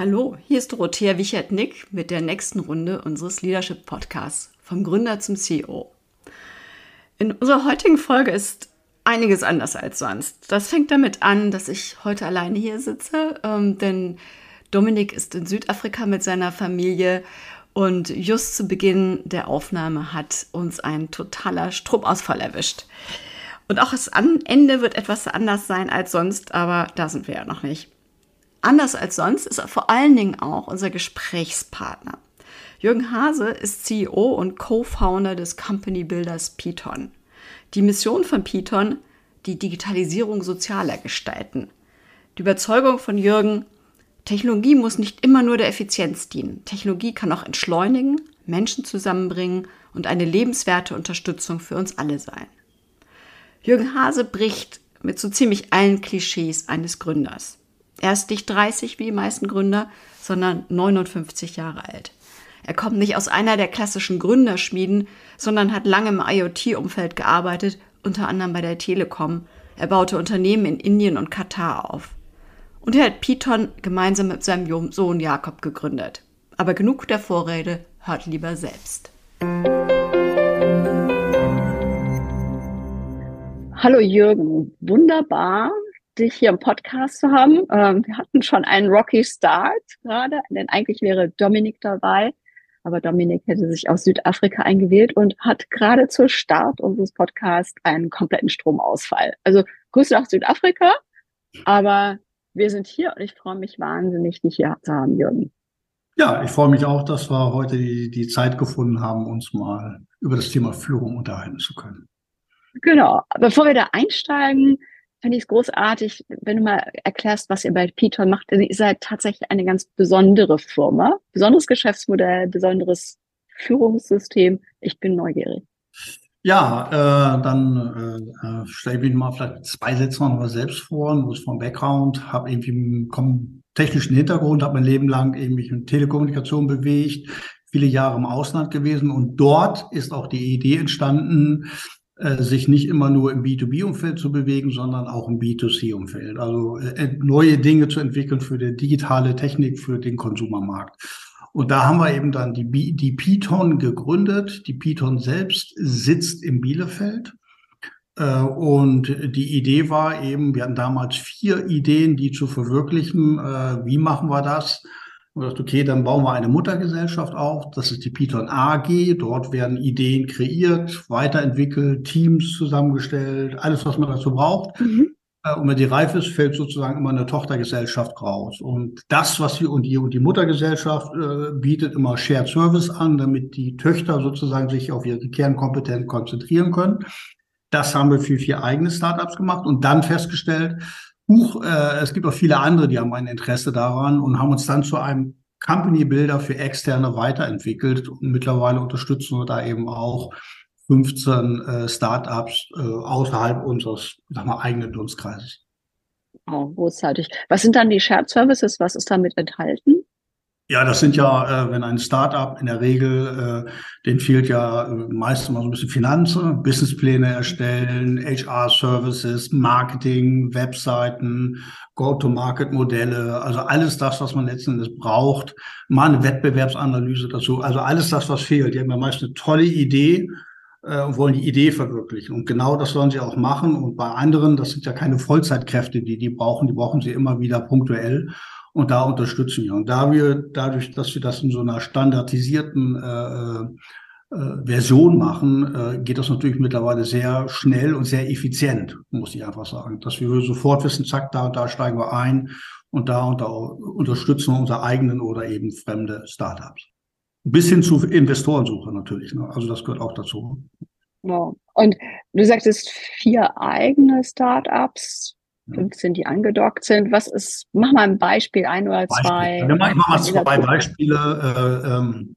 Hallo, hier ist Dorothea Wichert-Nick mit der nächsten Runde unseres Leadership Podcasts vom Gründer zum CEO. In unserer heutigen Folge ist einiges anders als sonst. Das fängt damit an, dass ich heute alleine hier sitze, ähm, denn Dominik ist in Südafrika mit seiner Familie und just zu Beginn der Aufnahme hat uns ein totaler Stromausfall erwischt. Und auch das Ende wird etwas anders sein als sonst, aber da sind wir ja noch nicht. Anders als sonst ist er vor allen Dingen auch unser Gesprächspartner. Jürgen Hase ist CEO und Co-Founder des Company Builders Python. Die Mission von Python, die Digitalisierung sozialer gestalten. Die Überzeugung von Jürgen, Technologie muss nicht immer nur der Effizienz dienen. Technologie kann auch entschleunigen, Menschen zusammenbringen und eine lebenswerte Unterstützung für uns alle sein. Jürgen Hase bricht mit so ziemlich allen Klischees eines Gründers. Er ist nicht 30 wie die meisten Gründer, sondern 59 Jahre alt. Er kommt nicht aus einer der klassischen Gründerschmieden, sondern hat lange im IoT-Umfeld gearbeitet, unter anderem bei der Telekom. Er baute Unternehmen in Indien und Katar auf. Und er hat Python gemeinsam mit seinem Sohn Jakob gegründet. Aber genug der Vorrede, hört lieber selbst. Hallo Jürgen, wunderbar, dich hier im Podcast zu haben. Ähm, wir hatten schon einen Rocky Start gerade, denn eigentlich wäre Dominik dabei. Aber Dominik hätte sich aus Südafrika eingewählt und hat gerade zur Start unseres Podcasts einen kompletten Stromausfall. Also Grüße nach Südafrika, aber wir sind hier und ich freue mich wahnsinnig, dich hier zu haben, Jürgen. Ja, ich freue mich auch, dass wir heute die, die Zeit gefunden haben, uns mal über das Thema Führung unterhalten zu können. Genau. Bevor wir da einsteigen, fände ich es großartig, wenn du mal erklärst, was ihr bei Python macht. Ihr seid tatsächlich eine ganz besondere Firma, besonderes Geschäftsmodell, besonderes Führungssystem. Ich bin neugierig. Ja, äh, dann äh, äh stelle ich mich mal vielleicht zwei Sätze noch mal selbst vor, nur vom Background, habe irgendwie einen technischen Hintergrund, habe mein Leben lang eben mich in Telekommunikation bewegt, viele Jahre im Ausland gewesen und dort ist auch die Idee entstanden, sich nicht immer nur im B2B-Umfeld zu bewegen, sondern auch im B2C-Umfeld. Also äh, neue Dinge zu entwickeln für die digitale Technik, für den Konsumermarkt. Und da haben wir eben dann die, die Python gegründet. Die Python selbst sitzt in Bielefeld. Äh, und die Idee war eben, wir hatten damals vier Ideen, die zu verwirklichen. Wie machen wir das? Und gesagt, okay, dann bauen wir eine Muttergesellschaft auf. Das ist die Python AG. Dort werden Ideen kreiert, weiterentwickelt, Teams zusammengestellt, alles, was man dazu braucht. Mhm. Äh, und wenn die reif ist, fällt sozusagen immer eine Tochtergesellschaft raus. Und das, was wir und die, und die Muttergesellschaft äh, bietet immer Shared Service an, damit die Töchter sozusagen sich auf ihre Kernkompetenz konzentrieren können. Das haben wir für vier eigene Startups gemacht und dann festgestellt, Buch, äh, es gibt auch viele andere, die haben ein Interesse daran und haben uns dann zu einem Company Builder für Externe weiterentwickelt. Und mittlerweile unterstützen wir da eben auch 15 äh, Startups äh, außerhalb unseres sag mal, eigenen Dunstkreises. Oh, großartig. Was sind dann die Shared Services? Was ist damit enthalten? Ja, das sind ja, äh, wenn ein Startup in der Regel, äh, den fehlt ja äh, meistens mal so ein bisschen Finanzen, Businesspläne erstellen, HR-Services, Marketing, Webseiten, Go-to-Market-Modelle, also alles das, was man letzten Endes braucht, mal eine Wettbewerbsanalyse dazu, also alles das, was fehlt. Die haben ja meist eine tolle Idee äh, und wollen die Idee verwirklichen. Und genau das sollen sie auch machen. Und bei anderen, das sind ja keine Vollzeitkräfte, die die brauchen, die brauchen sie immer wieder punktuell. Und da unterstützen wir. Und da wir, dadurch, dass wir das in so einer standardisierten äh, äh, Version machen, äh, geht das natürlich mittlerweile sehr schnell und sehr effizient, muss ich einfach sagen. Dass wir sofort wissen, zack, da und da steigen wir ein und da und da unterstützen wir unsere eigenen oder eben fremde Startups. Bis hin zu Investorensuche natürlich. Ne? Also das gehört auch dazu. Wow. Und du sagtest vier eigene Startups. 15, die angedockt sind. Was ist, mach mal ein Beispiel, ein oder zwei. Beispiel. Ich mache mal zwei Beispiele. Äh, ähm,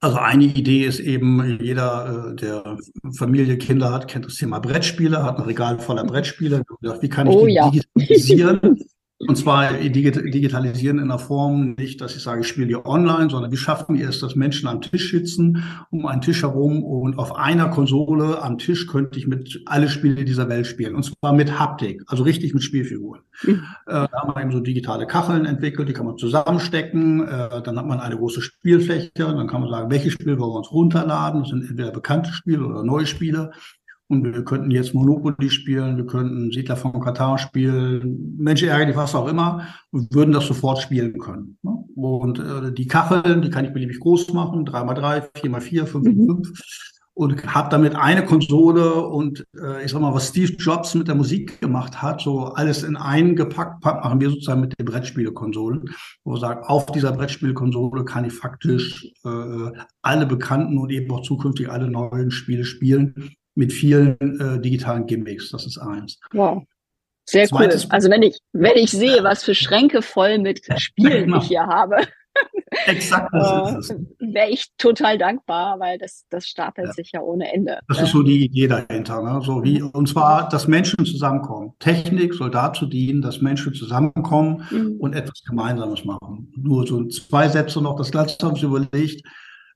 also eine Idee ist eben, jeder, äh, der Familie, Kinder hat, kennt das Thema Brettspiele, hat ein Regal voller Brettspiele. Wie kann ich oh, die ja. digitalisieren? Und zwar digitalisieren in der Form nicht, dass ich sage, ich spiele hier online, sondern wie schaffen wir es, dass Menschen am Tisch sitzen, um einen Tisch herum und auf einer Konsole am Tisch könnte ich mit alle Spiele dieser Welt spielen. Und zwar mit Haptik, also richtig mit Spielfiguren. Mhm. Äh, da haben wir eben so digitale Kacheln entwickelt, die kann man zusammenstecken. Äh, dann hat man eine große Spielfläche. Dann kann man sagen, welche Spiele wollen wir uns runterladen. Das sind entweder bekannte Spiele oder neue Spiele. Und wir könnten jetzt Monopoly spielen, wir könnten Siedler von Katar spielen, Menschen ärgern, was auch immer, und würden das sofort spielen können. Ne? Und äh, die Kacheln, die kann ich beliebig groß machen, 3x3, 4x4, 5x5. Und habe damit eine Konsole und äh, ich sag mal, was Steve Jobs mit der Musik gemacht hat, so alles in einen gepackt, machen wir sozusagen mit den Brettspielekonsolen, wo wir sagen, auf dieser Brettspielkonsole kann ich faktisch äh, alle bekannten und eben auch zukünftig alle neuen Spiele spielen mit vielen äh, digitalen Gimmicks. Das ist eins. Wow. Sehr Zweites, cool. Also wenn ich, wenn ich sehe, was für Schränke voll mit Spielen genau. ich hier habe, Exakt, das äh, wäre ich total dankbar, weil das, das stapelt ja. sich ja ohne Ende. Das ist so die Idee dahinter. Ne? So wie, mhm. und zwar, dass Menschen zusammenkommen. Technik soll dazu dienen, dass Menschen zusammenkommen mhm. und etwas Gemeinsames machen. Nur so zwei Sätze noch. Das Ganze haben sie überlegt,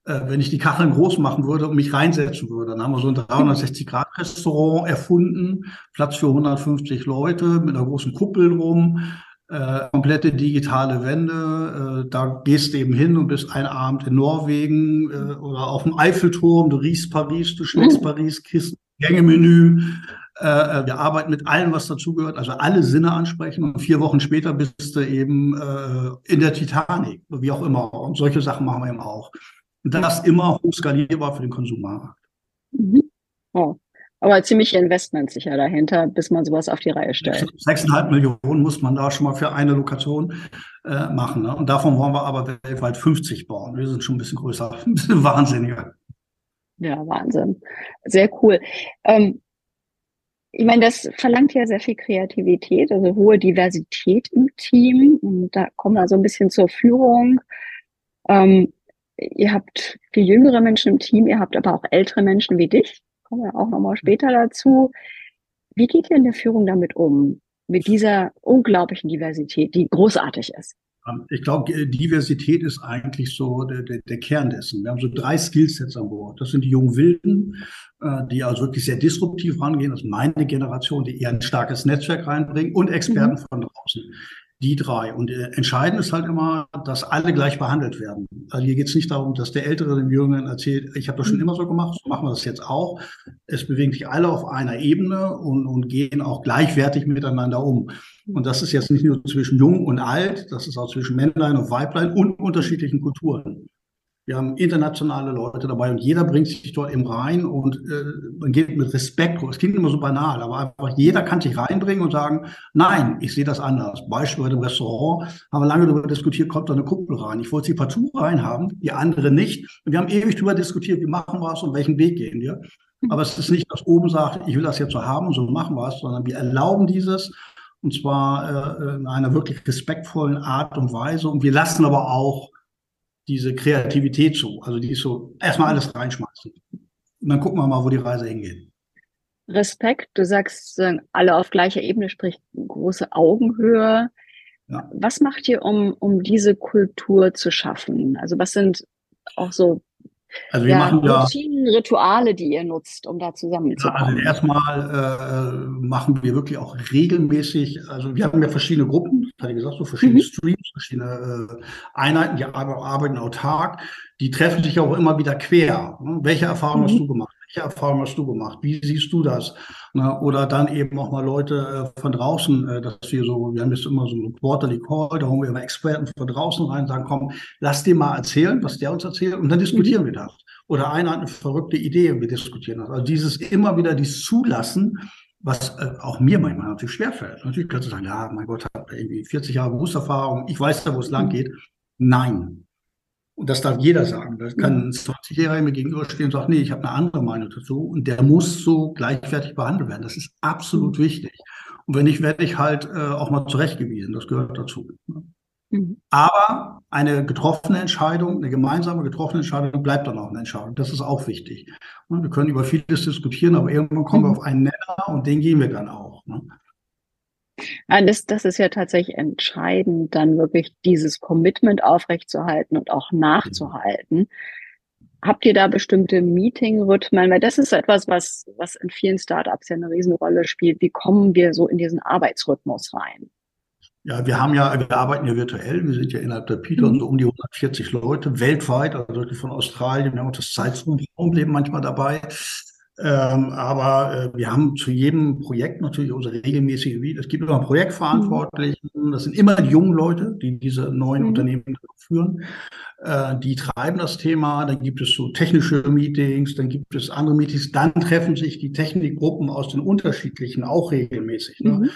wenn ich die Kacheln groß machen würde und mich reinsetzen würde. Dann haben wir so ein 360-Grad-Restaurant erfunden, Platz für 150 Leute mit einer großen Kuppel rum, äh, komplette digitale Wände. Äh, da gehst du eben hin und bist einen Abend in Norwegen äh, oder auf dem Eiffelturm, du riechst Paris, du schmeckst mhm. Paris, Kisten, Gängemenü. Äh, äh, wir arbeiten mit allem, was dazugehört, also alle Sinne ansprechen. Und vier Wochen später bist du eben äh, in der Titanic, wie auch immer. Und solche Sachen machen wir eben auch. Und das immer hochskalierbar für den Konsumermarkt. Mhm. Oh. Aber ziemliche Investments sicher dahinter, bis man sowas auf die Reihe stellt. 6,5 Millionen muss man da schon mal für eine Lokation äh, machen. Ne? Und davon wollen wir aber weltweit 50 bauen. Wir sind schon ein bisschen größer, ein bisschen wahnsinniger. Ja, Wahnsinn. Sehr cool. Ähm, ich meine, das verlangt ja sehr viel Kreativität, also hohe Diversität im Team. Und da kommen wir so ein bisschen zur Führung. Ähm, ihr habt viel jüngere Menschen im Team, ihr habt aber auch ältere Menschen wie dich. Kommen wir auch nochmal später dazu. Wie geht ihr in der Führung damit um? Mit dieser unglaublichen Diversität, die großartig ist? Ähm, ich glaube, Diversität ist eigentlich so der, der, der, Kern dessen. Wir haben so drei Skillsets an Bord. Das sind die jungen Wilden, äh, die also wirklich sehr disruptiv rangehen. Das ist meine Generation, die eher ein starkes Netzwerk reinbringen und Experten mhm. von draußen die drei. Und äh, entscheidend ist halt immer, dass alle gleich behandelt werden. Also hier geht es nicht darum, dass der Ältere dem Jüngeren erzählt, ich habe das schon mhm. immer so gemacht, so machen wir das jetzt auch. Es bewegen sich alle auf einer Ebene und, und gehen auch gleichwertig miteinander um. Und das ist jetzt nicht nur zwischen Jung und Alt, das ist auch zwischen Männlein und Weiblein und unterschiedlichen Kulturen. Wir haben internationale Leute dabei und jeder bringt sich dort eben rein und äh, man geht mit Respekt. Es klingt immer so banal, aber einfach jeder kann sich reinbringen und sagen, nein, ich sehe das anders. Beispiel bei dem Restaurant haben wir lange darüber diskutiert, kommt da eine Kuppel rein. Ich wollte sie partout reinhaben, die andere nicht. Und wir haben ewig darüber diskutiert, wie machen wir es und welchen Weg gehen wir. Aber es ist nicht, dass oben sagt, ich will das jetzt so haben und so machen wir es, sondern wir erlauben dieses und zwar äh, in einer wirklich respektvollen Art und Weise. Und wir lassen aber auch diese Kreativität zu. Also die ist so, erstmal alles reinschmeißen. Und dann gucken wir mal, wo die Reise hingeht. Respekt, du sagst, alle auf gleicher Ebene, sprich große Augenhöhe. Ja. Was macht ihr, um, um diese Kultur zu schaffen? Also was sind auch so also wir ja, machen ja Routinen, Rituale, die ihr nutzt, um da zusammenzukommen. Also erstmal äh, machen wir wirklich auch regelmäßig, also wir haben ja verschiedene Gruppen, hatte ich gesagt, so verschiedene mhm. Streams, verschiedene äh, Einheiten, die arbeiten autark, die treffen sich auch immer wieder quer. Ne? Welche Erfahrungen mhm. hast du gemacht? Welche Erfahrungen hast du gemacht? Wie siehst du das? Na, oder dann eben auch mal Leute äh, von draußen, äh, dass wir so, wir haben jetzt immer so ein Quarterly Call, da holen wir immer Experten von draußen rein, sagen, komm, lass dir mal erzählen, was der uns erzählt, und dann diskutieren wir das. Oder einer hat eine verrückte Idee und wir diskutieren das. Also dieses immer wieder dies zulassen, was äh, auch mir manchmal natürlich schwerfällt. Natürlich kannst du sagen, ja, mein Gott, hat irgendwie 40 Jahre Berufserfahrung, ich weiß da, wo es lang geht. Nein, und das darf jeder sagen. Da kann ein 20-Jähriger mir gegenüberstehen und sagen, nee, ich habe eine andere Meinung dazu. Und der muss so gleichwertig behandelt werden. Das ist absolut mhm. wichtig. Und wenn nicht, werde ich halt äh, auch mal zurechtgewiesen. Das gehört dazu. Mhm. Aber eine getroffene Entscheidung, eine gemeinsame getroffene Entscheidung bleibt dann auch eine Entscheidung. Das ist auch wichtig. Und wir können über vieles diskutieren, aber irgendwann kommen mhm. wir auf einen Nenner und den gehen wir dann auch. Ne? Das, das ist ja tatsächlich entscheidend, dann wirklich dieses Commitment aufrechtzuerhalten und auch nachzuhalten. Habt ihr da bestimmte Meeting-Rhythmen? Weil das ist etwas, was, was in vielen Startups ja eine Riesenrolle spielt. Wie kommen wir so in diesen Arbeitsrhythmus rein? Ja, wir haben ja, wir arbeiten ja virtuell. Wir sind ja innerhalb der Python mhm. so um die 140 Leute weltweit, also von Australien. Wir haben auch das Zeitraumleben manchmal dabei. Ähm, aber äh, wir haben zu jedem Projekt natürlich unsere regelmäßige, es gibt immer Projektverantwortlichen, mhm. das sind immer die jungen Leute, die diese neuen mhm. Unternehmen führen. Äh, die treiben das Thema, dann gibt es so technische Meetings, dann gibt es andere Meetings, dann treffen sich die Technikgruppen aus den unterschiedlichen auch regelmäßig. Ne? Mhm.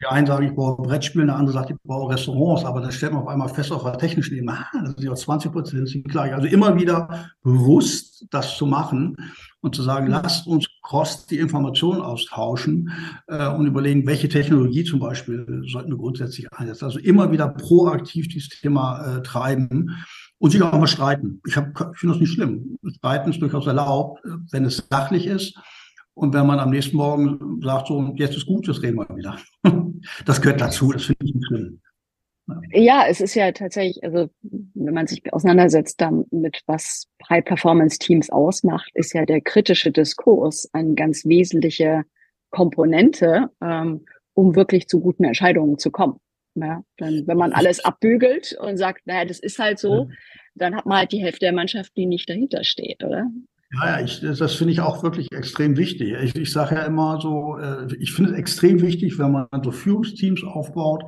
Die einen sagen, ich brauche Brettspiele, der andere sagt, ich brauche Restaurants, aber dann stellt man auf einmal fest auf der technischen Ebene, das sind ja 20 Prozent, sind gleich. Also immer wieder bewusst das zu machen und zu sagen, lasst uns cross die Informationen austauschen äh, und überlegen, welche Technologie zum Beispiel sollten wir grundsätzlich einsetzen. Also immer wieder proaktiv dieses Thema äh, treiben und sich auch mal streiten. Ich, hab, ich finde das nicht schlimm. Streiten ist durchaus erlaubt, äh, wenn es sachlich ist und wenn man am nächsten Morgen sagt, so, jetzt ist gut, jetzt reden wir wieder. Das gehört dazu, das finde ich nicht schlimm. Ja, es ist ja tatsächlich, also wenn man sich auseinandersetzt damit, was High-Performance-Teams ausmacht, ist ja der kritische Diskurs eine ganz wesentliche Komponente, ähm, um wirklich zu guten Entscheidungen zu kommen. Ja, dann, wenn man alles abbügelt und sagt, naja, das ist halt so, dann hat man halt die Hälfte der Mannschaft, die nicht dahinter steht, oder? Ja, ja, ich, das finde ich auch wirklich extrem wichtig. Ich, ich sage ja immer so, äh, ich finde es extrem wichtig, wenn man so Führungsteams aufbaut,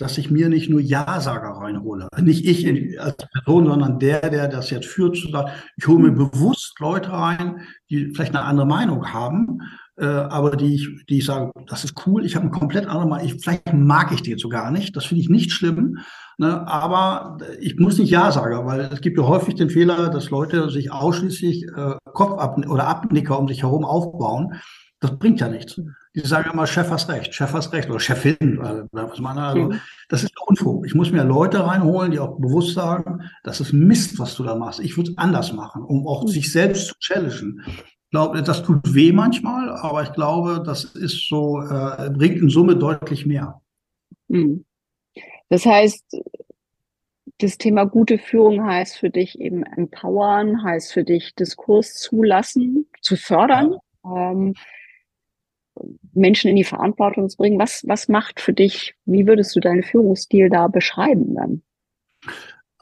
dass ich mir nicht nur Ja-Sager reinhole. Nicht ich als Person, sondern der, der das jetzt führt, zu sagen, ich hole mir bewusst Leute rein, die vielleicht eine andere Meinung haben, äh, aber die ich, die ich sage, das ist cool, ich habe eine komplett andere Meinung, ich, vielleicht mag ich die jetzt so gar nicht, das finde ich nicht schlimm, ne, aber ich muss nicht Ja sagen, weil es gibt ja häufig den Fehler, dass Leute sich ausschließlich äh, Kopf oder Abnicker um sich herum aufbauen. Das bringt ja nichts. Die sagen immer, Chef hast recht, Chef hast recht oder Chefin. Was man, also, das ist Unfug. Ich muss mir Leute reinholen, die auch bewusst sagen, das ist Mist, was du da machst. Ich würde es anders machen, um auch sich selbst zu challengen. Ich glaube, das tut weh manchmal, aber ich glaube, das ist so, äh, bringt in Summe deutlich mehr. Hm. Das heißt, das Thema gute Führung heißt für dich eben empowern, heißt für dich Diskurs zulassen, zu fördern, ja. ähm, Menschen in die Verantwortung zu bringen. Was, was macht für dich, wie würdest du deinen Führungsstil da beschreiben dann?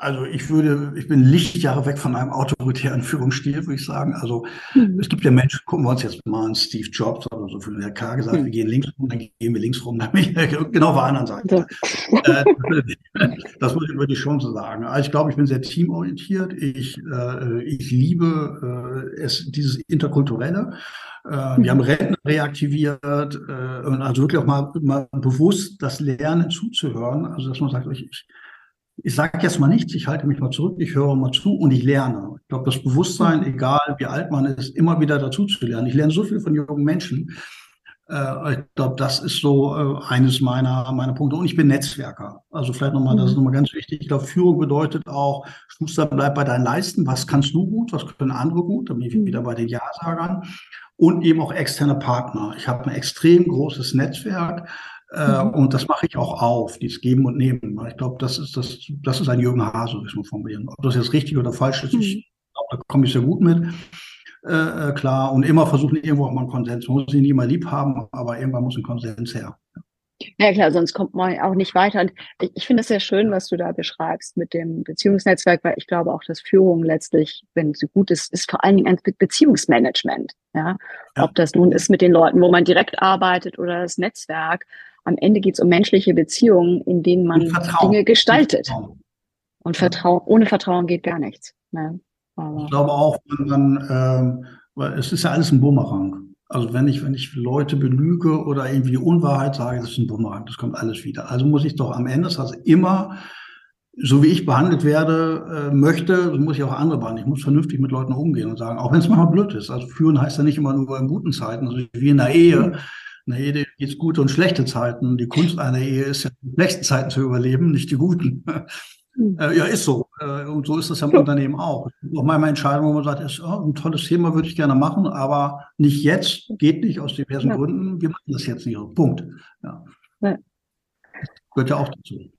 Also ich würde, ich bin Lichtjahre weg von einem autoritären Führungsstil, würde ich sagen. Also mhm. es gibt ja Menschen, gucken wir uns jetzt mal an Steve Jobs oder so viel der K gesagt, mhm. wir gehen links rum, dann gehen wir links rum, dann genau auf der anderen Seite. äh, das muss ich schon so sagen. Also ich glaube, ich bin sehr teamorientiert. Ich, äh, ich liebe äh, es, dieses Interkulturelle. Äh, wir haben Rentner reaktiviert äh, und also wirklich auch mal, mal bewusst das Lernen zuzuhören. Also dass man sagt, ich, ich ich sage jetzt mal nichts, ich halte mich mal zurück, ich höre mal zu und ich lerne. Ich glaube, das Bewusstsein, egal wie alt man ist, immer wieder dazu zu lernen. Ich lerne so viel von jungen Menschen. Äh, ich glaube, das ist so äh, eines meiner, meiner Punkte. Und ich bin Netzwerker. Also vielleicht nochmal, das ist mhm. nochmal ganz wichtig. Ich glaube, Führung bedeutet auch, Schuster, bleib bei deinen Leisten. Was kannst du gut? Was können andere gut? Da bin ich mhm. wieder bei den Ja-Sagern. Und eben auch externe Partner. Ich habe ein extrem großes Netzwerk äh, mhm. Und das mache ich auch auf, dieses Geben und Nehmen. Ich glaube, das ist, das, das ist ein Jürgen Hase, wie man formulieren. Ob das jetzt richtig oder falsch ist, mhm. ich glaube, da komme ich sehr gut mit. Äh, äh, klar, und immer versuchen, irgendwo auch mal einen Konsens. Man muss ihn nie mal lieb haben, aber irgendwann muss ein Konsens her. Ja klar, sonst kommt man auch nicht weiter. Und ich, ich finde es sehr schön, was du da beschreibst mit dem Beziehungsnetzwerk, weil ich glaube auch, dass Führung letztlich, wenn sie gut ist, ist vor allen Dingen ein Beziehungsmanagement. Ja? ja? Ob das nun ist mit den Leuten, wo man direkt arbeitet oder das Netzwerk am Ende geht es um menschliche Beziehungen, in denen man Dinge gestaltet. Und Vertrauen, ohne Vertrauen geht gar nichts. Ne? Ich glaube auch, wenn man, ähm, weil es ist ja alles ein Bumerang. Also wenn ich, wenn ich Leute belüge oder irgendwie die Unwahrheit sage, das ist ein Bumerang, das kommt alles wieder. Also muss ich doch am Ende das heißt immer, so wie ich behandelt werde, äh, möchte, so muss ich auch andere behandeln. Ich muss vernünftig mit Leuten umgehen und sagen, auch wenn es manchmal blöd ist. Also führen heißt ja nicht immer nur in guten Zeiten, also wie in der Ehe. In der Ehe gibt es gute und schlechte Zeiten. Die Kunst einer Ehe ist ja, die schlechten Zeiten zu überleben, nicht die guten. Äh, ja, ist so. Äh, und so ist das ja im Unternehmen auch. Auch meine Entscheidung, wo man sagt, ist oh, ein tolles Thema, würde ich gerne machen, aber nicht jetzt, geht nicht aus diversen ja. Gründen. Wir machen das jetzt nicht. Punkt. Ja. gehört ja auch dazu.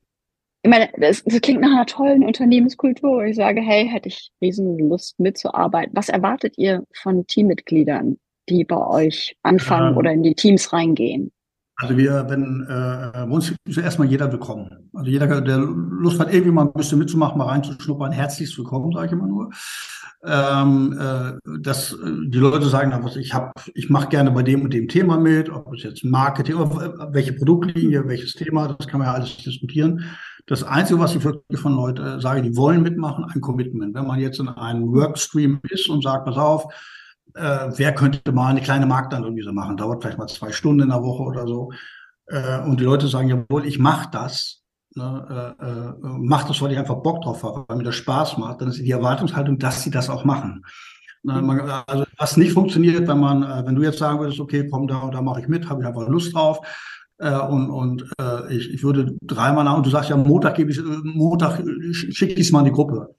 Ich meine, das, das klingt nach einer tollen Unternehmenskultur. Ich sage, hey, hätte ich riesen Lust mitzuarbeiten. Was erwartet ihr von Teammitgliedern, die bei euch anfangen ähm, oder in die Teams reingehen? Also wir, wenn äh, uns ist erstmal jeder willkommen. Also jeder, der Lust hat, irgendwie mal ein bisschen mitzumachen, mal reinzuschnuppern, herzlichst willkommen, sage ich immer nur. Ähm, äh, dass die Leute sagen, was ich habe, ich mache gerne bei dem und dem Thema mit, ob es jetzt Marketing, welche Produktlinie, welches Thema, das kann man ja alles diskutieren. Das Einzige, was ich wirklich von Leuten sage, die wollen mitmachen, ein Commitment. Wenn man jetzt in einem Workstream ist und sagt, pass auf, äh, wer könnte mal eine kleine Marktanalyse machen? Dauert vielleicht mal zwei Stunden in der Woche oder so. Äh, und die Leute sagen, jawohl, ich mache das. Ne, äh, äh, mach das, weil ich einfach Bock drauf habe, weil mir das Spaß macht. Dann ist die Erwartungshaltung, dass sie das auch machen. Ne, man, also was nicht funktioniert, wenn man, äh, wenn du jetzt sagen würdest, okay, komm, da da mache ich mit, habe ich einfach Lust drauf. Äh, und und ich, ich würde dreimal nach, und du sagst ja, Montag gebe ich, Montag schicke ich es mal in die Gruppe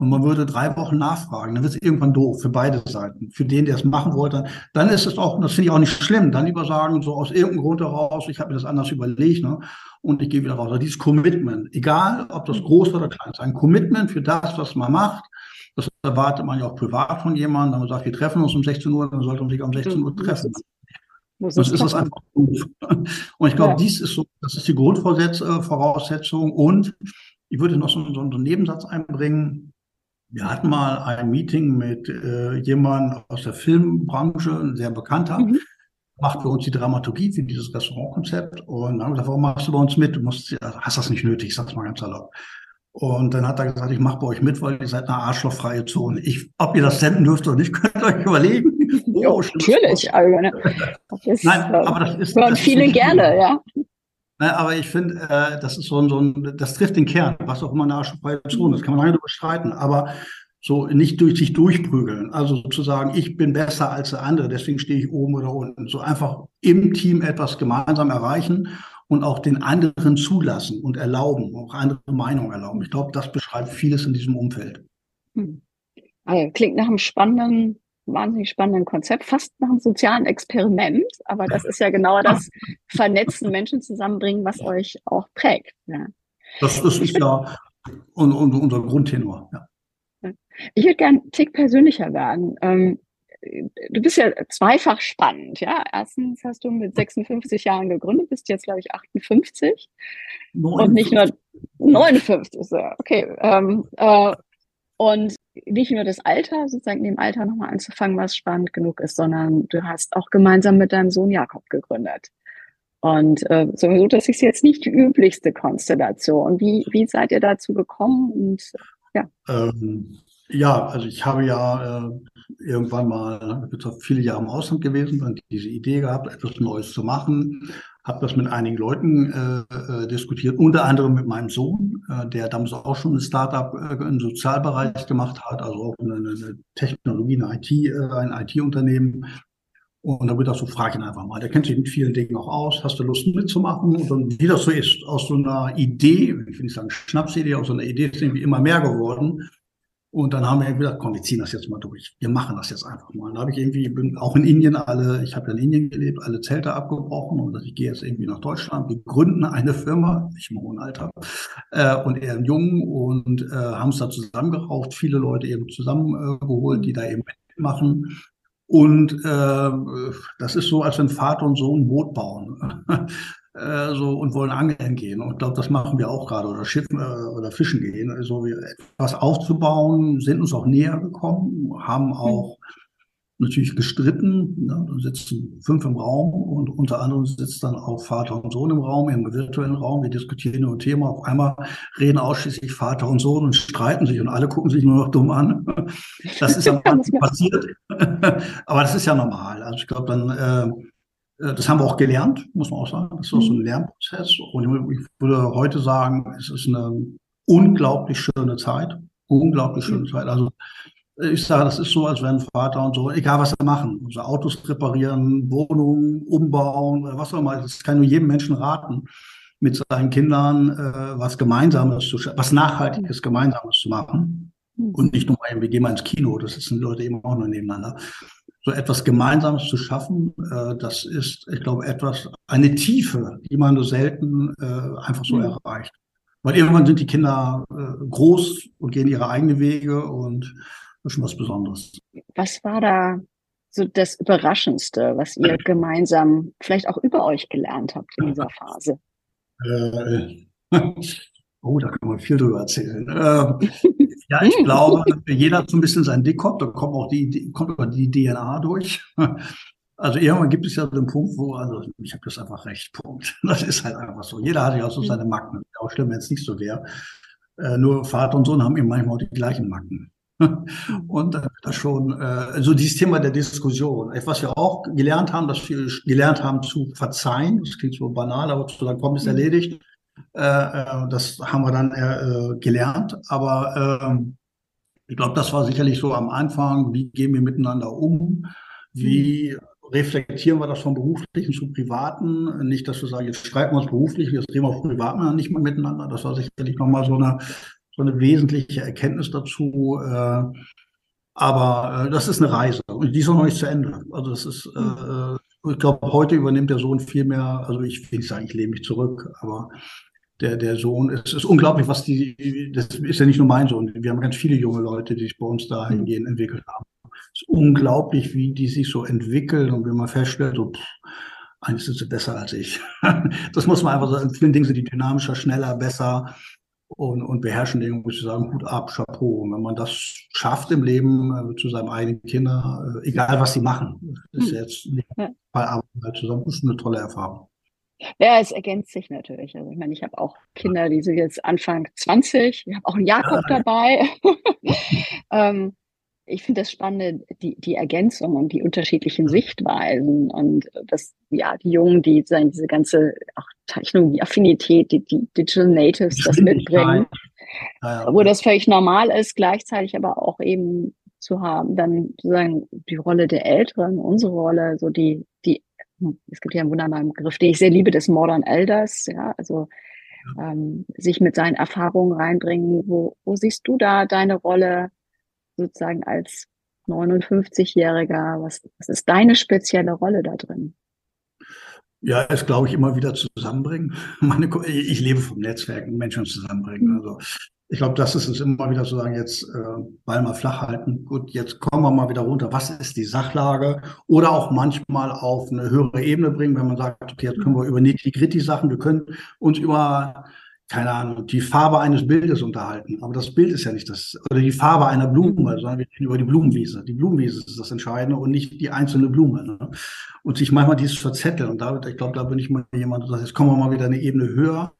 und man würde drei Wochen nachfragen, dann wird es irgendwann doof für beide Seiten. Für den, der es machen wollte, dann ist es auch, das finde ich auch nicht schlimm, dann lieber sagen, so aus irgendeinem Grund heraus, ich habe mir das anders überlegt, ne? und ich gehe wieder raus. Also dieses Commitment, egal ob das groß oder klein ist, ein Commitment für das, was man macht, das erwartet man ja auch privat von jemandem, wenn man sagt, wir treffen uns um 16 Uhr, dann sollte man sich um 16 Uhr treffen. Das ist das einfach gut. Und ich glaube, ja. dies ist so, das ist die Grundvoraussetzung. Und ich würde noch so, so einen Nebensatz einbringen. Wir hatten mal ein Meeting mit äh, jemandem aus der Filmbranche, ein sehr bekannter, mhm. macht für uns die Dramaturgie für dieses Restaurantkonzept und dann haben gesagt, warum machst du bei uns mit? Du musst, hast das nicht nötig, ich sag's mal ganz erlaubt. Und dann hat er gesagt, ich mache bei euch mit, weil ihr seid eine arschlochfreie Zone. Ich, ob ihr das senden dürft oder nicht, könnt ihr euch überlegen. Oh, ja, natürlich. Also, ne, ist, Nein, aber das ist. Hören viele gerne, ja. Ne, aber ich finde, äh, das ist so ein, so ein, das trifft den Kern, was auch immer eine arschfreie Zone ist, kann man lange darüber streiten, aber so nicht durch sich durchprügeln. Also sozusagen, ich bin besser als der andere, deswegen stehe ich oben oder unten. So einfach im Team etwas gemeinsam erreichen und auch den anderen zulassen und erlauben, auch andere Meinungen erlauben. Ich glaube, das beschreibt vieles in diesem Umfeld. Hm. Also, klingt nach einem spannenden wahnsinnig spannenden Konzept, fast nach einem sozialen Experiment, aber das ist ja genau das Vernetzen, Menschen zusammenbringen, was euch auch prägt. Ja. Das, das ist ja un, un, unser Grundtenor. Ja. Ich würde gerne einen Tick persönlicher werden. Ähm, du bist ja zweifach spannend, ja. Erstens hast du mit 56 Jahren gegründet, bist jetzt, glaube ich, 58. 59. Und nicht nur 59, okay. Ähm, äh, und nicht nur das Alter, sozusagen dem Alter nochmal anzufangen, was spannend genug ist, sondern du hast auch gemeinsam mit deinem Sohn Jakob gegründet. Und äh, sowieso, das ist jetzt nicht die üblichste Konstellation. Wie, wie seid ihr dazu gekommen? Und, ja. Ähm, ja, also ich habe ja äh, irgendwann mal, ich bin viele Jahre im Ausland gewesen, dann diese Idee gehabt, etwas Neues zu machen habe das mit einigen Leuten äh, äh, diskutiert, unter anderem mit meinem Sohn, äh, der damals auch schon ein Startup äh, im Sozialbereich gemacht hat, also auch eine, eine Technologie, eine IT, äh, ein IT-Unternehmen. Und da wird das so, frag ihn einfach mal. Der kennt sich mit vielen Dingen auch aus. Hast du Lust mitzumachen? Und dann, wie das so ist, aus so einer Idee, ich will nicht sagen Schnapsidee, aus so einer Idee ist irgendwie immer mehr geworden. Und dann haben wir gesagt, komm, wir ziehen das jetzt mal durch. Wir machen das jetzt einfach mal. Dann habe ich irgendwie, bin auch in Indien alle, ich habe in Indien gelebt, alle Zelte abgebrochen und ich gehe jetzt irgendwie nach Deutschland. Wir gründen eine Firma, ich im hohen Alter, äh, und er im Jungen und äh, haben es da zusammengeraucht, viele Leute eben zusammengeholt, äh, die da eben mitmachen. Und äh, das ist so, als wenn Vater und Sohn ein Boot bauen. Äh, so und wollen angeln gehen. Und ich glaube, das machen wir auch gerade oder Schiffen äh, oder Fischen gehen. Also etwas aufzubauen, sind uns auch näher gekommen, haben mhm. auch mhm. natürlich gestritten. Ne? Da sitzen fünf im Raum und unter anderem sitzt dann auch Vater und Sohn im Raum, im virtuellen Raum. Wir diskutieren über ein Thema. Auf einmal reden ausschließlich Vater und Sohn und streiten sich und alle gucken sich nur noch dumm an. Das ist ja passiert. Aber das ist ja normal. Also ich glaube, dann äh, das haben wir auch gelernt, muss man auch sagen. Das ist auch so ein mhm. Lernprozess. Und ich würde heute sagen, es ist eine unglaublich schöne Zeit. Unglaublich schöne mhm. Zeit. Also ich sage, das ist so, als wenn Vater und so, egal was sie machen, also Autos reparieren, Wohnungen umbauen, was auch immer, das kann nur jedem Menschen raten, mit seinen Kindern äh, was Gemeinsames zu was Nachhaltiges Gemeinsames zu machen. Mhm. Und nicht nur mal, wir gehen mal ins Kino, das sitzen Leute eben auch nur nebeneinander. So etwas Gemeinsames zu schaffen, äh, das ist, ich glaube, etwas, eine Tiefe, die man nur selten äh, einfach so mhm. erreicht. Weil irgendwann sind die Kinder äh, groß und gehen ihre eigenen Wege und das ist schon was Besonderes. Was war da so das Überraschendste, was ihr gemeinsam vielleicht auch über euch gelernt habt in dieser Phase? Äh, oh, da kann man viel drüber erzählen. Äh, ja, ich glaube, jeder hat so ein bisschen seinen Dickkopf, da kommt auch die, kommt auch die DNA durch. Also irgendwann gibt es ja so einen Punkt, wo, also ich habe das einfach recht, Punkt. Das ist halt einfach so. Jeder hat ja auch so seine Macken. Auch schlimm, wenn es nicht so wäre. Äh, nur Vater und Sohn haben eben manchmal auch die gleichen Macken. Und dann das schon, äh, also dieses Thema der Diskussion, was wir auch gelernt haben, dass wir gelernt haben zu verzeihen, das klingt so banal, aber zu sagen, komm, ist erledigt, äh, äh, das haben wir dann äh, gelernt, aber äh, ich glaube, das war sicherlich so am Anfang, wie gehen wir miteinander um, wie mhm reflektieren wir das vom Beruflichen zu Privaten. Nicht, dass wir sagen, jetzt streiten wir uns beruflich, jetzt reden wir auf Privaten nicht mehr miteinander. Das war sicherlich nochmal so eine, so eine wesentliche Erkenntnis dazu. Äh, aber äh, das ist eine Reise und die ist auch noch nicht zu Ende. Also das ist, äh, ich glaube, heute übernimmt der Sohn viel mehr, also ich will nicht sagen, ich lehne mich zurück, aber der, der Sohn, es ist unglaublich, was die, das ist ja nicht nur mein Sohn, wir haben ganz viele junge Leute, die sich bei uns dahingehend entwickelt haben. Es ist unglaublich, wie die sich so entwickeln und wenn man feststellt, so, pff, eigentlich sind sie besser als ich. das muss man einfach sagen. In vielen Dingen sind die dynamischer, schneller, besser und, und beherrschen Dinge, muss ich sagen, gut ab, Chapeau. Und wenn man das schafft im Leben äh, zu seinem eigenen Kinder, äh, egal was sie machen, ist hm. jetzt nicht bei Arbeit zusammen, ist eine tolle Erfahrung. Ja, es ergänzt sich natürlich. Also ich meine, ich habe auch Kinder, die sind jetzt Anfang 20, ich habe auch einen Jakob ja, dabei. ähm, ich finde das Spannende, die, die Ergänzung und die unterschiedlichen Sichtweisen und das, ja, die Jungen, die sein, diese ganze auch Technologie-Affinität, die, die Digital Natives das mitbringen, ja, ja. wo das völlig normal ist, gleichzeitig aber auch eben zu haben, dann sozusagen die Rolle der Älteren, unsere Rolle, so die, die, es gibt ja einen wunderbaren Begriff, den ich sehr liebe, des Modern Elders, ja, also ähm, sich mit seinen Erfahrungen reinbringen. Wo, wo siehst du da deine Rolle sozusagen als 59-Jähriger? Was, was ist deine spezielle Rolle da drin? Ja, es glaube ich immer wieder zusammenbringen. Meine, ich lebe vom Netzwerken, Menschen zusammenbringen. Mhm. Also ich glaube, das ist es immer wieder zu sagen, jetzt äh, Ball mal flach halten. Gut, jetzt kommen wir mal wieder runter. Was ist die Sachlage? Oder auch manchmal auf eine höhere Ebene bringen, wenn man sagt, okay, jetzt können wir über Nitty-Gritty-Sachen, wir können uns über keine Ahnung, die Farbe eines Bildes unterhalten. Aber das Bild ist ja nicht das, oder die Farbe einer Blume, sondern wir reden über die Blumenwiese. Die Blumenwiese ist das Entscheidende und nicht die einzelne Blume. Ne? Und sich manchmal dieses Verzetteln. Und da, ich glaube, da bin ich mal jemand, der sagt, jetzt kommen wir mal wieder eine Ebene höher.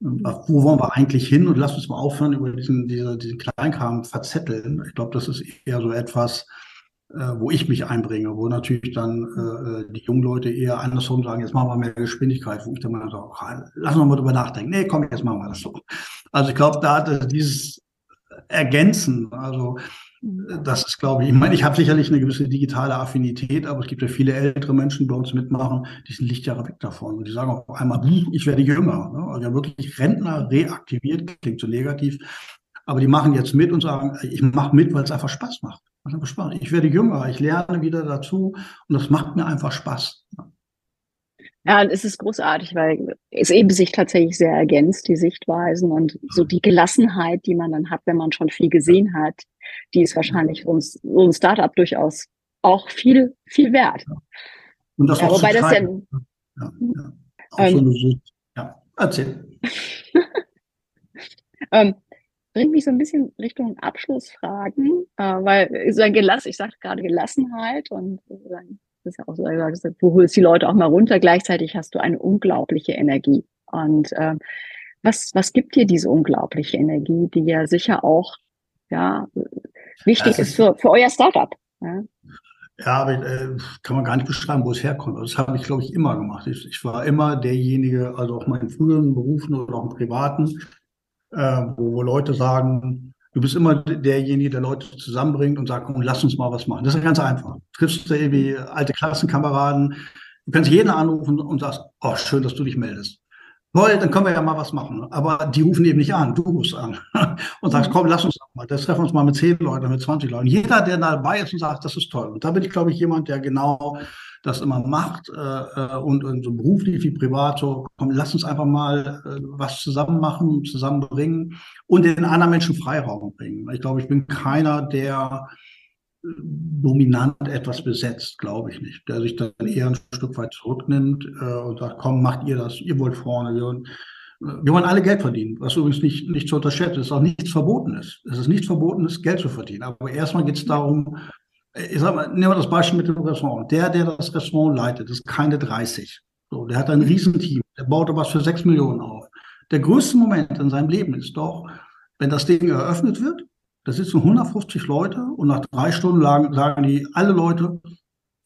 Wo wollen wir eigentlich hin? Und lass uns mal aufhören, über diesen, diese, diesen Kleinkram verzetteln. Ich glaube, das ist eher so etwas, äh, wo ich mich einbringe, wo natürlich dann äh, äh, die jungen Leute eher andersrum sagen, jetzt machen wir mehr Geschwindigkeit, wo ich dann mal so, lass uns mal drüber nachdenken. Nee, komm, jetzt machen wir das so. Also ich glaube, da hat dieses Ergänzen, also das ist, glaube ich, ich meine, ich habe sicherlich eine gewisse digitale Affinität, aber es gibt ja viele ältere Menschen, die bei uns mitmachen, die sind Lichtjahre weg davon. Und die sagen auch einmal, ich werde jünger. Ne? Also ja, wirklich Rentner reaktiviert, klingt so negativ, aber die machen jetzt mit und sagen, ich mache mit, weil es einfach Spaß macht. Ich werde jünger, ich lerne wieder dazu und das macht mir einfach Spaß. Ja, und es ist großartig, weil es eben sich tatsächlich sehr ergänzt, die Sichtweisen und so die Gelassenheit, die man dann hat, wenn man schon viel gesehen hat, die ist wahrscheinlich uns, so ein Startup durchaus auch viel, viel wert. Und das ja, wobei das ja, ja, ja. Ähm, so ja. erzähl. ähm, bringt mich so ein bisschen Richtung Abschlussfragen, äh, weil so ein Gelass, ich sagte gerade Gelassenheit und das ist ja auch so, wo holst die Leute auch mal runter. Gleichzeitig hast du eine unglaubliche Energie. Und äh, was, was gibt dir diese unglaubliche Energie, die ja sicher auch ja, wichtig ist, ist für, für euer Startup? Ja? Ja, aber äh, kann man gar nicht beschreiben, wo es herkommt. Also das habe ich, glaube ich, immer gemacht. Ich, ich war immer derjenige, also auch meinen früheren Berufen oder auch im Privaten, äh, wo, wo Leute sagen, du bist immer derjenige, der Leute zusammenbringt und sagt, und lass uns mal was machen. Das ist ganz einfach. Du triffst irgendwie alte Klassenkameraden, du kannst jeden anrufen und sagst, oh, schön, dass du dich meldest. Toll, dann können wir ja mal was machen. Aber die rufen eben nicht an, du rufst an und sagst, komm, lass uns mal, das treffen uns mal mit zehn Leuten, mit 20 Leuten. Jeder, der dabei ist und sagt, das ist toll. Und da bin ich, glaube ich, jemand, der genau das immer macht äh, äh und, und so beruflich wie privat so, komm, lass uns einfach mal äh, was zusammen machen, zusammenbringen und den anderen Menschen Freiraum bringen. Ich glaube, ich bin keiner, der dominant etwas besetzt, glaube ich nicht. Der sich dann eher ein Stück weit zurücknimmt äh, und sagt, komm, macht ihr das, ihr wollt vorne. Wir, äh, wir wollen alle Geld verdienen, was übrigens nicht, nicht zu unterschätzen ist, auch nichts Verbotenes. Es ist nichts Verbotenes, Geld zu verdienen. Aber erstmal geht es darum, ich sag mal, nehmen wir das Beispiel mit dem Restaurant. Der, der das Restaurant leitet, ist keine 30. So, der hat ein Riesenteam. Der baut was für 6 Millionen auf. Der größte Moment in seinem Leben ist doch, wenn das Ding eröffnet wird, da sitzen 150 Leute und nach drei Stunden lang sagen die alle Leute,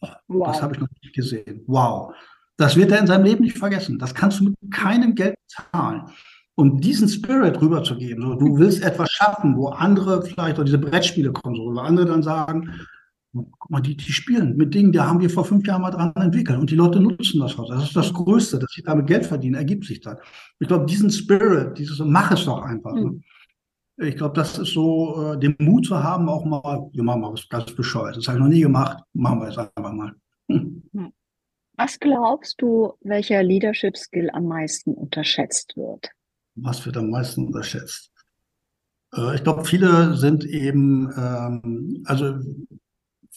oh, wow. das habe ich noch nicht gesehen. Wow. Das wird er in seinem Leben nicht vergessen. Das kannst du mit keinem Geld zahlen. Und diesen Spirit rüberzugeben, so, du willst etwas schaffen, wo andere vielleicht auch diese Brettspiele kommen, so, wo andere dann sagen, Guck mal, die, die spielen mit Dingen, die haben wir vor fünf Jahren mal dran entwickelt und die Leute nutzen das heute. Das ist das Größte, dass sie damit Geld verdienen, ergibt sich dann. Ich glaube, diesen Spirit, dieses, mach es doch einfach. Mhm. Ich glaube, das ist so, äh, den Mut zu haben, auch mal, wir machen mal was ganz bescheuert. Das habe ich noch nie gemacht, machen wir es einfach mal. Hm. Was glaubst du, welcher Leadership Skill am meisten unterschätzt wird? Was wird am meisten unterschätzt? Äh, ich glaube, viele sind eben, ähm, also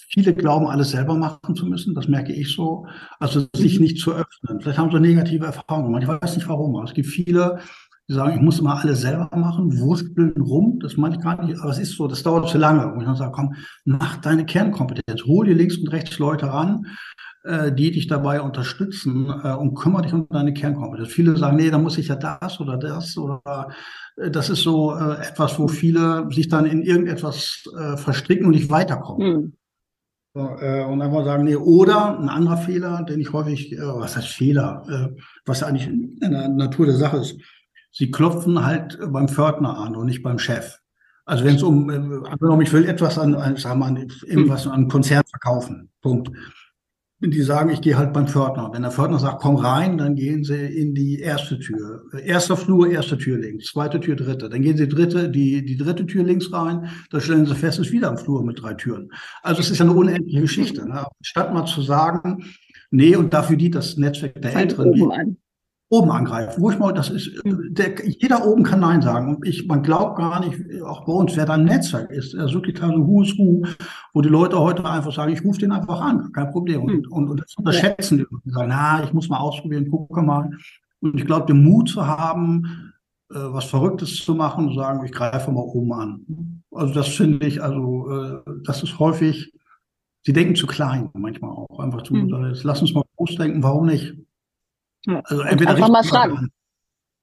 Viele glauben, alles selber machen zu müssen, das merke ich so. Also sich nicht zu öffnen. Vielleicht haben sie negative Erfahrungen gemacht. Ich weiß nicht warum. Aber es gibt viele, die sagen, ich muss immer alles selber machen, wursteln rum. Das meine ich gar nicht, aber es ist so, das dauert zu lange. Und ich dann sage, komm, mach deine Kernkompetenz. Hol dir links und rechts Leute ran, äh, die dich dabei unterstützen äh, und kümmere dich um deine Kernkompetenz. Viele sagen, nee, da muss ich ja das oder das oder äh, das ist so etwas, wo viele sich dann in irgendetwas verstricken und nicht weiterkommen. Hm. So, äh, und einfach sagen, nee, oder ein anderer Fehler, den ich häufig, äh, was heißt Fehler, äh, was eigentlich in der Natur der Sache ist, sie klopfen halt beim Pförtner an und nicht beim Chef. Also wenn es um, äh, angenommen, ich will etwas an, an sagen wir, an, irgendwas an Konzern verkaufen, Punkt die sagen, ich gehe halt beim Pförtner. Wenn der Pförtner sagt, komm rein, dann gehen sie in die erste Tür. Erster Flur, erste Tür links, zweite Tür, dritte. Dann gehen sie dritte, die, die dritte Tür links rein, da stellen sie fest, es ist wieder ein Flur mit drei Türen. Also es ist ja eine unendliche Geschichte. Ne? Statt mal zu sagen, nee, und dafür dient das Netzwerk der Älteren oben angreifen. Wo ich mal, das ist, der, jeder oben kann Nein sagen. Und ich, man glaubt gar nicht, auch bei uns, wer da ein Netzwerk ist, er sucht die Teile Who is Who, wo die Leute heute einfach sagen, ich rufe den einfach an, kein Problem. Und, hm. und, und das unterschätzen die und sagen, na, ich muss mal ausprobieren, gucke mal. Und ich glaube, den Mut zu haben, äh, was Verrücktes zu machen und sagen, ich greife mal oben an. Also das finde ich, also äh, das ist häufig, sie denken zu klein manchmal auch. Einfach zu, mhm. lass uns mal groß denken, warum nicht? Also entweder einfach mal fragen.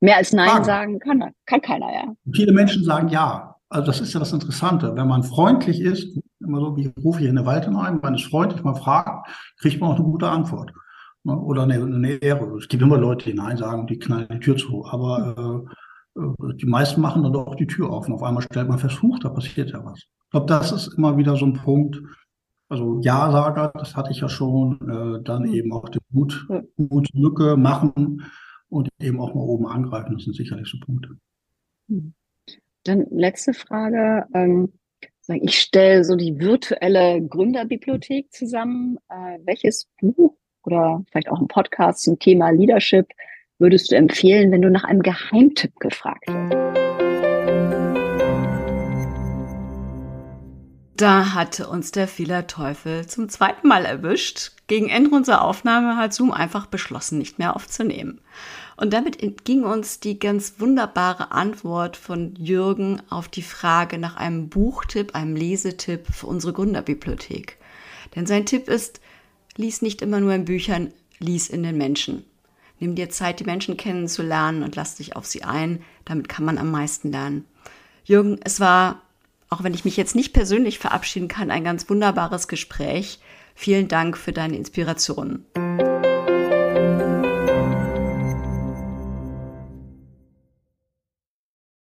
Mehr als Nein fragen. sagen kann, kann keiner, ja. Viele Menschen sagen ja. Also das ist ja das Interessante. Wenn man freundlich ist, immer so, wie rufe ich in der Waldheim, man ist freundlich, man fragt, kriegt man auch eine gute Antwort. Ne? Oder eine, eine Ehre. Es gibt immer Leute, die Nein sagen, die knallen die Tür zu. Aber äh, äh, die meisten machen dann doch die Tür auf und auf einmal stellt man fest, huch, da passiert ja was. Ich glaube, das ist immer wieder so ein Punkt, also Ja-Sager, das hatte ich ja schon, äh, dann mhm. eben auch die Mut, Mutlücke machen und eben auch mal oben angreifen, das sind sicherlich so Punkte. Mhm. Dann letzte Frage. Ähm, ich stelle so die virtuelle Gründerbibliothek zusammen. Äh, welches Buch oder vielleicht auch ein Podcast zum Thema Leadership würdest du empfehlen, wenn du nach einem Geheimtipp gefragt wirst? Da hatte uns der Fehlerteufel zum zweiten Mal erwischt. Gegen Ende unserer Aufnahme hat Zoom einfach beschlossen, nicht mehr aufzunehmen. Und damit entging uns die ganz wunderbare Antwort von Jürgen auf die Frage nach einem Buchtipp, einem Lesetipp für unsere Gründerbibliothek. Denn sein Tipp ist, lies nicht immer nur in Büchern, lies in den Menschen. Nimm dir Zeit, die Menschen kennenzulernen und lass dich auf sie ein. Damit kann man am meisten lernen. Jürgen, es war auch wenn ich mich jetzt nicht persönlich verabschieden kann, ein ganz wunderbares Gespräch. Vielen Dank für deine Inspirationen.